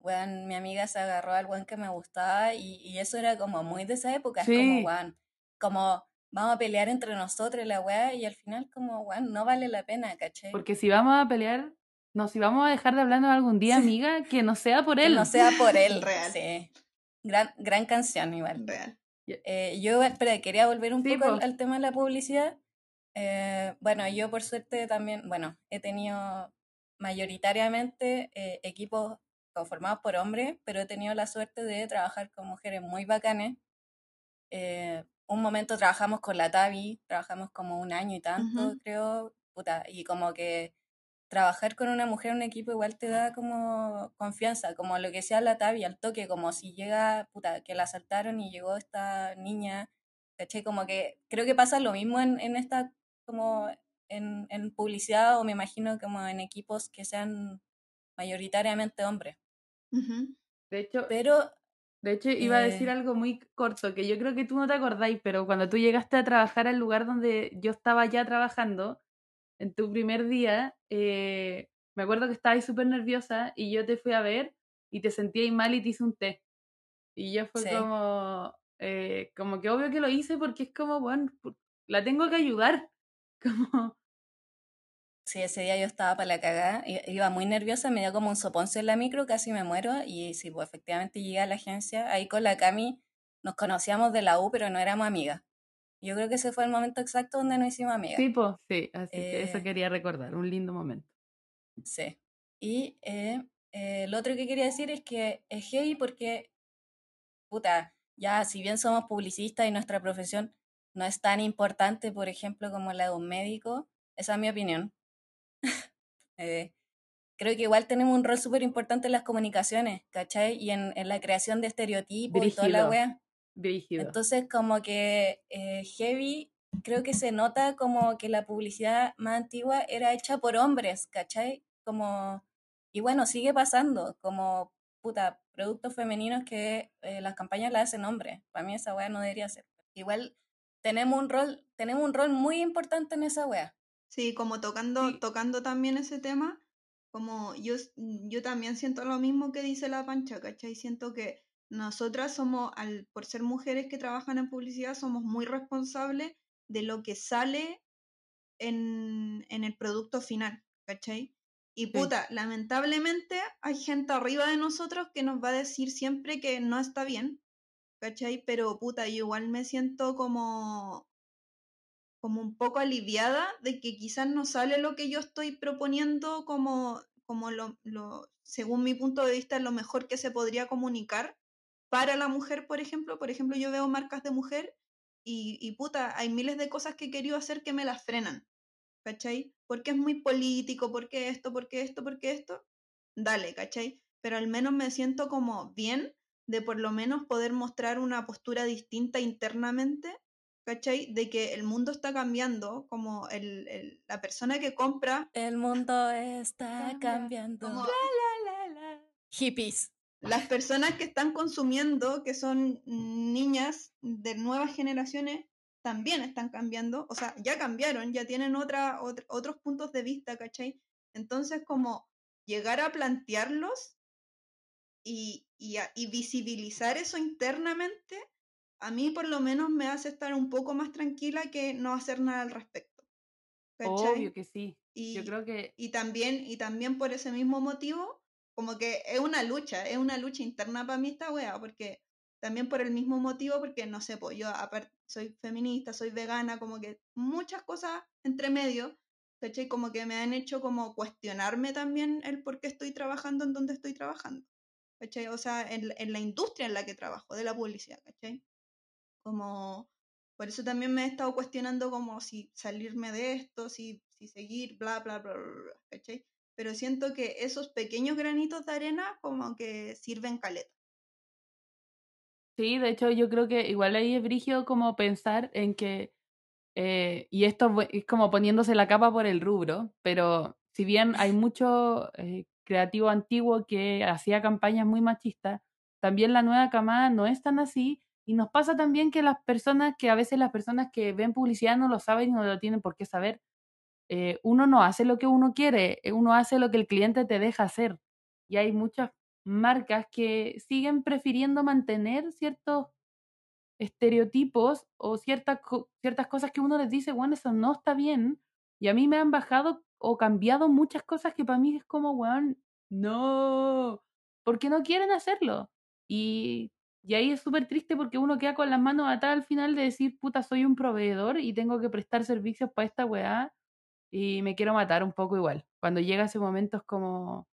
weón, mi amiga se agarró al weón que me gustaba y, y eso era como muy de esa época, es como, weón, como vamos a pelear entre nosotros la weá y al final como, weón, no vale la pena, ¿cachai? Porque si vamos a pelear, no, si vamos a dejar de hablarnos algún día, Sí. amiga, que no sea por Que él. no sea por él, Real. sí. Gran, gran canción igual. Real. Eh, yo, espera, quería volver un Sí, poco al, po. al tema de la publicidad. Eh, bueno, yo por suerte también, bueno, he tenido mayoritariamente eh, equipos conformados por hombres, pero he tenido la suerte de trabajar con mujeres muy bacanes. Eh, un momento trabajamos con la Tavi, trabajamos como un año y tanto, creo, puta, y como que trabajar con una mujer en un equipo igual te da como confianza, como lo que decía la Tavi al toque, como si llega, puta, que la asaltaron y llegó esta niña, ¿cachai? Como que creo que pasa lo mismo en, en esta, como en, en publicidad o me imagino como en equipos que sean mayoritariamente hombres. De hecho, Pero de hecho, iba a decir eh, algo muy corto, que yo creo que tú no te acordáis, pero cuando tú llegaste a trabajar al lugar donde yo estaba ya trabajando, en tu primer día, eh, me acuerdo que estabas súper nerviosa y yo te fui a ver y te sentías mal y te hice un té. Y yo fue Sí. como, eh, como que obvio que lo hice porque es como, bueno, la tengo que ayudar. Como, Sí, ese día yo estaba para la cagada, iba muy nerviosa, me dio como un soponcio en la micro, casi me muero, y sí, pues efectivamente llegué a la agencia, ahí con la Cami nos conocíamos de la U, pero no éramos amigas. Yo creo que ese fue el momento exacto donde nos hicimos amigas. sí, pues, sí, así que eso Eh, quería recordar, un lindo momento. Sí. Y eh, eh, lo otro que quería decir es que es heavy porque, puta, ya si bien somos publicistas y nuestra profesión no es tan importante, por ejemplo, como la de un médico, esa es mi opinión. Eh, creo que igual tenemos un rol súper importante en las comunicaciones, ¿cachai? Y en, en la creación de estereotipos y toda la wea. Brígido. Entonces, como que eh, heavy, creo que se nota como que la publicidad más antigua era hecha por hombres, ¿cachai? Como, y bueno, sigue pasando, como, puta, productos femeninos que eh, las campañas las hacen hombres. Para mí esa wea no debería ser. Igual tenemos un rol, tenemos un rol muy importante en esa wea. Sí, como tocando, Sí. tocando también ese tema, como yo, s- yo también siento lo mismo que dice la Pancha, ¿cachai? Siento que nosotras somos, al, por ser mujeres que trabajan en publicidad, somos muy responsables de lo que sale en, en el producto final, ¿cachai? Y puta, lamentablemente hay gente arriba de nosotros que nos va a decir siempre que no está bien, ¿cachai? Pero puta, yo igual me siento como como un poco aliviada de que quizás no sale lo que yo estoy proponiendo como, como lo, lo, según mi punto de vista, lo mejor que se podría comunicar para la mujer, por ejemplo. Por ejemplo, yo veo marcas de mujer y, y puta, hay miles de cosas que he querido hacer que me las frenan, ¿cachai? Porque es muy político, porque esto, porque esto, porque esto. Dale, ¿cachai? Pero al menos me siento como bien de por lo menos poder mostrar una postura distinta internamente ¿cachai? De que el mundo está cambiando, como el, el- la persona que compra, El mundo está Cambia. cambiando. como Hippies. las personas que están consumiendo, que son niñas de nuevas generaciones, también están cambiando, o sea, ya cambiaron, ya tienen otra, otra- otros puntos de vista, ¿cachai? Entonces, como llegar a plantearlos y, y, a- y visibilizar eso internamente, a mí por lo menos me hace estar un poco más tranquila que no hacer nada al respecto, ¿cachai? Obvio que sí. Y, Yo creo que y también, y también por ese mismo motivo, como que es una lucha, es una lucha interna para mí esta wea, porque también por el mismo motivo, porque no sé, pues yo aparte soy feminista, soy vegana, como que muchas cosas entre medio, ¿cachai? Como que me han hecho como cuestionarme también el por qué estoy trabajando en donde estoy trabajando, ¿cachai? O sea, en, en la industria en la que trabajo, de la publicidad, ¿cachai? Como, por eso también me he estado cuestionando como si salirme de esto, si, si seguir, bla, bla, bla, bla. Pero siento que esos pequeños granitos de arena como que sirven caleta. Sí, de hecho yo creo que igual ahí es brigio como pensar en que, eh, y esto es como poniéndose la capa por el rubro, pero si bien hay mucho eh, creativo antiguo que hacía campañas muy machistas, también la nueva camada no es tan así, y nos pasa también que las personas, que a veces las personas que ven publicidad no lo saben y no lo tienen por qué saber, eh, uno no hace lo que uno quiere, eh, uno hace lo que el cliente te deja hacer. Y hay muchas marcas que siguen prefiriendo mantener ciertos estereotipos o ciertas, ciertas cosas que uno les dice, bueno, eso no está bien. Y a mí me han bajado o cambiado muchas cosas que para mí es como, weón, no, porque no quieren hacerlo. Y, y ahí es súper triste porque uno queda con las manos atadas al final de decir, puta, soy un proveedor y tengo que prestar servicios para esta weá y me quiero matar un poco igual. Cuando llega ese momento es como,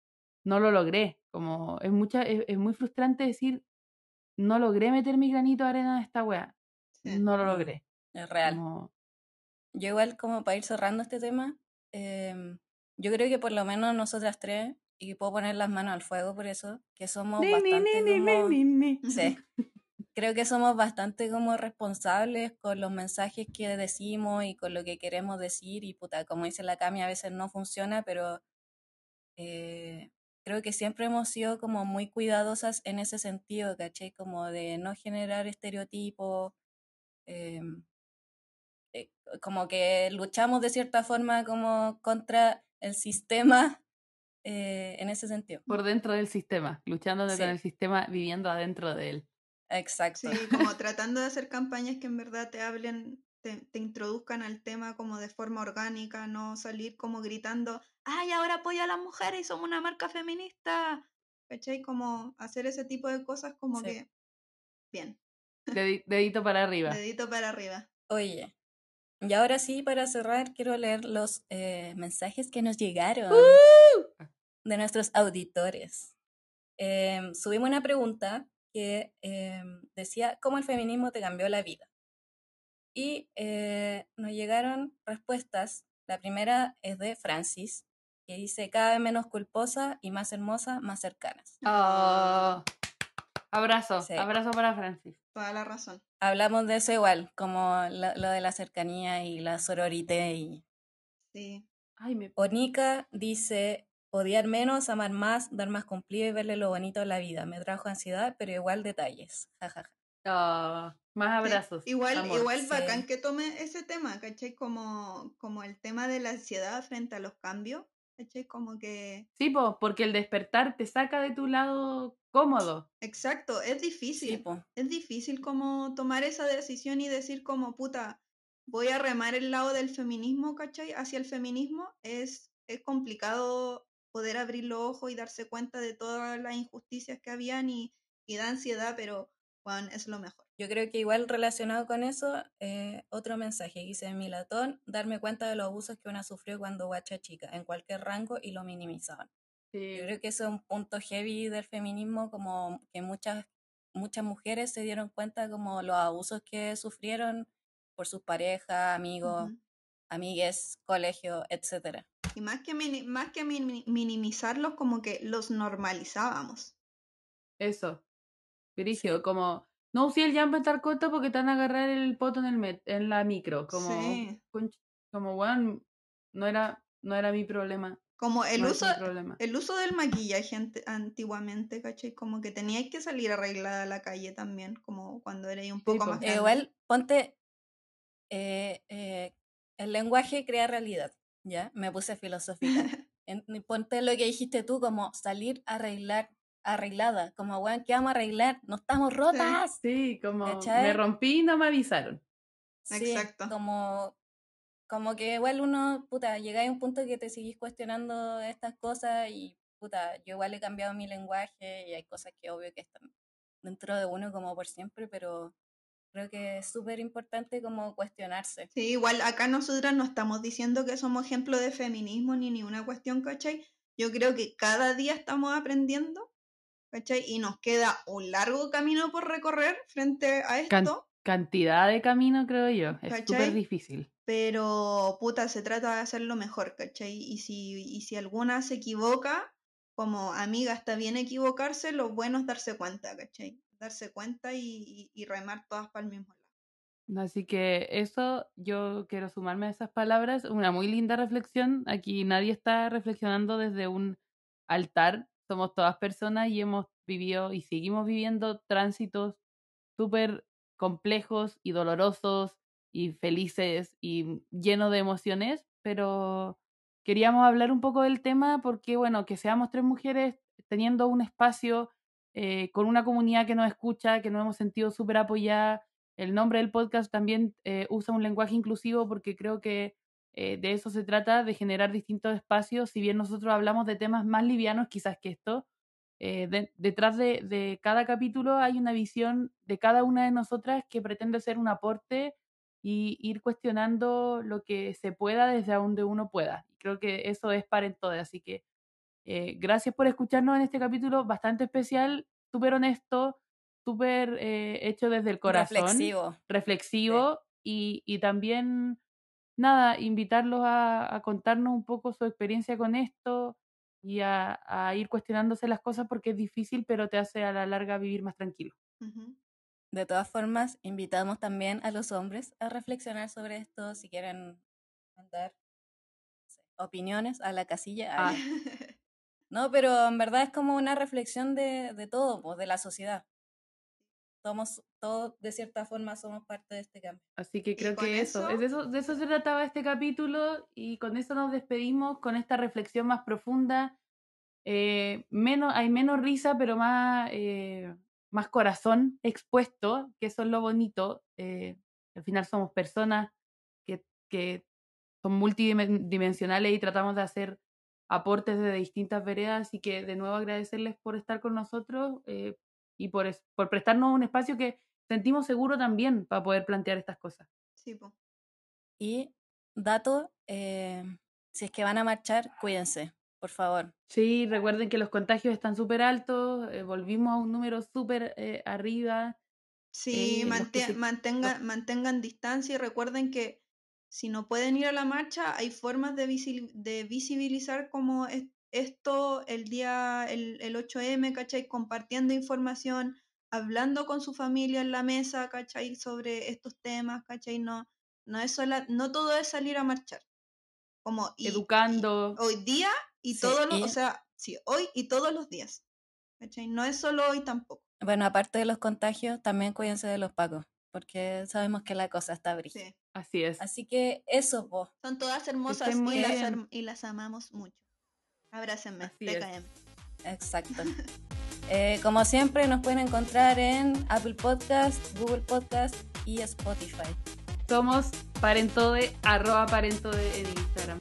no lo logré, como es, mucha, es, es muy frustrante decir, no logré meter mi granito de arena en esta weá. Sí. No lo logré. Es real. Como, Yo igual como para ir cerrando este tema, em, yo creo que por lo menos nosotras tres, y puedo poner las manos al fuego por eso, que somos ni, bastante ni, ni, como... Sí. Creo que somos bastante como responsables con los mensajes que decimos y con lo que queremos decir y puta, como dice la Cami, a veces no funciona, pero eh, creo que siempre hemos sido como muy cuidadosas en ese sentido, ¿cachai? Como de no generar estereotipos, em, eh, como que luchamos de cierta forma como contra el sistema eh, en ese sentido. Por dentro del sistema, luchando Sí. con el sistema, viviendo adentro de él. Exacto. Sí, como tratando de hacer campañas que en verdad te hablen, te, te introduzcan al tema como de forma orgánica, no salir como gritando, ay, ahora apoya a las mujeres y somos una marca feminista. ¿Cachai? Como hacer ese tipo de cosas como Sí. que, bien, Dedi- Dedito para arriba. dedito para arriba. Oye, y ahora sí, para cerrar, quiero leer los eh, mensajes que nos llegaron de nuestros auditores. Em, subimos una pregunta que em, decía, ¿cómo el feminismo te cambió la vida? Y eh, nos llegaron respuestas. La primera es de Francis, que dice, cada vez menos culposa y más hermosa, más cercanas. Oh. Abrazo, Sí. abrazo para Francis. Toda la razón. Hablamos de eso igual, como lo, lo de la cercanía y la sororité y Sí. Ay, me... Onika dice, odiar menos, amar más, dar más cumplido y verle lo bonito de la vida. Me trajo ansiedad, pero igual detalles. Ja, ja, ja. Oh, más Sí, abrazos. Igual, amor. igual Sí. bacán que tome ese tema, ¿cachai? Como, como el tema de la ansiedad frente a los cambios, ¿cachai? Como que, Sí, po, porque el despertar te saca de tu lado cómodo. exacto, es difícil. Sí, po. es difícil como tomar esa decisión y decir como puta, voy a remar el lado del feminismo, ¿cachai? Hacia el feminismo es, es complicado poder abrir los ojos y darse cuenta de todas las injusticias que habían y, y da ansiedad, pero bueno, es lo mejor. Yo creo que igual relacionado con eso, eh, otro mensaje que dice Milatón, darme cuenta de los abusos que una sufrió cuando guacha chica, en cualquier rango, y lo minimizaban. Sí. Yo creo que eso es un punto heavy del feminismo, como que muchas, muchas mujeres se dieron cuenta como los abusos que sufrieron por sus parejas, amigos, Ujú. amigues, colegio, etcétera. Y más que, mini- más que mini- minimizarlos, como que los normalizábamos. Eso. Grigio, como, no usé el jump estar corto porque te van a agarrar el poto en, el met- en la micro. Como, Sí. como, weón, no era, no era mi problema. Como el no uso, es mi problema. el uso del maquillaje antiguamente, ¿cachai? Como que teníais que salir arreglada a la calle también, como cuando erais un poco po. más Eh, grande. igual, ponte, eh, eh, el lenguaje crea realidad, ¿ya? Me puse filosófica. En- ponte lo que dijiste tú, como salir a arreglar, arreglada, como, weón, ¿qué vamos a arreglar? No estamos rotas. Sí, como, ¿Cachai? me rompí y no me avisaron. Sí, Exacto. como como que igual uno, puta, llega a un punto que te seguís cuestionando estas cosas y, puta, yo igual he cambiado mi lenguaje y hay cosas que obvio que están dentro de uno como por siempre, pero creo que es súper importante como cuestionarse. Sí, igual acá nosotras no estamos diciendo que somos ejemplo de feminismo ni ninguna cuestión, ¿cachai? Yo creo que cada día estamos aprendiendo, ¿cachai? Y nos queda un largo camino por recorrer frente a esto. cantidad de camino, creo yo. Es súper difícil. Pero, puta, se trata de hacerlo mejor, ¿cachai? Y si, y si alguna se equivoca, como amiga está bien equivocarse, lo bueno es darse cuenta, ¿cachai? Darse cuenta y, y, remar todas para el mismo lado. Así que eso, yo quiero sumarme a esas palabras. Una muy linda reflexión. Aquí nadie está reflexionando desde un altar. Somos todas personas y hemos vivido y seguimos viviendo tránsitos súper complejos y dolorosos y felices y llenos de emociones, pero queríamos hablar un poco del tema porque, bueno, que seamos tres mujeres teniendo un espacio eh, con una comunidad que nos escucha, que nos hemos sentido súper apoyada. El nombre del podcast también eh, usa un lenguaje inclusivo porque creo que eh, de eso se trata, de generar distintos espacios. Si bien nosotros hablamos de temas más livianos quizás que esto, detrás de, cada capítulo hay una visión de cada una de nosotras que pretende ser un aporte y ir cuestionando lo que se pueda desde donde uno pueda. Creo que eso es para en todo. Así que eh, gracias por escucharnos en este capítulo bastante especial, súper honesto, súper eh, hecho desde el corazón. Reflexivo. Reflexivo y, y, también, nada, invitarlos a, a, contarnos un poco su experiencia con esto y a, a, ir cuestionándose las cosas porque es difícil, pero te hace a la larga vivir más tranquilo. De todas formas, invitamos también a los hombres a reflexionar sobre esto, si quieren mandar opiniones a la casilla. Ah. No, pero en verdad es como una reflexión de, de todo, pues, de la sociedad. Somos, todos de cierta forma somos parte de este cambio. Así que creo que eso, eso, de eso, de eso se trataba este capítulo y con eso nos despedimos, con esta reflexión más profunda. Eh, menos, hay menos risa, pero más, eh, más corazón expuesto, que eso es lo bonito. Eh, al final somos personas que, que son multidimensionales y tratamos de hacer aportes de distintas veredas. Así que de nuevo agradecerles por estar con nosotros eh, y por, por prestarnos un espacio que sentimos seguro también para poder plantear estas cosas. Sí, po. Y dato, eh, si es que van a marchar, cuídense por favor. Sí, recuerden que los contagios están súper altos, eh, volvimos a un número súper eh, arriba. Sí, eh, mantengan, mantengan distancia y recuerden que si no pueden ir a la marcha, hay formas de, de visibilizar como esto el día, el, el 8M, ¿cachai? Compartiendo información, hablando con su familia en la mesa, ¿cachai? Sobre estos temas, ¿cachai? No, no, es no todo es salir a marchar. Como Educando. hoy día y todos los, o sea, sí, hoy y todos los días. No es solo hoy tampoco. Bueno, aparte de los contagios, también cuídense de los pacos, porque sabemos que la cosa está brilla. Así es. Así que eso, vos. Son todas hermosas y las, y las, amamos mucho. Abrácenme, TKM. Exacto. eh, como siempre, nos pueden encontrar en Apple Podcast, Google Podcast y Spotify. Somos parentode, arroba parentode en Instagram.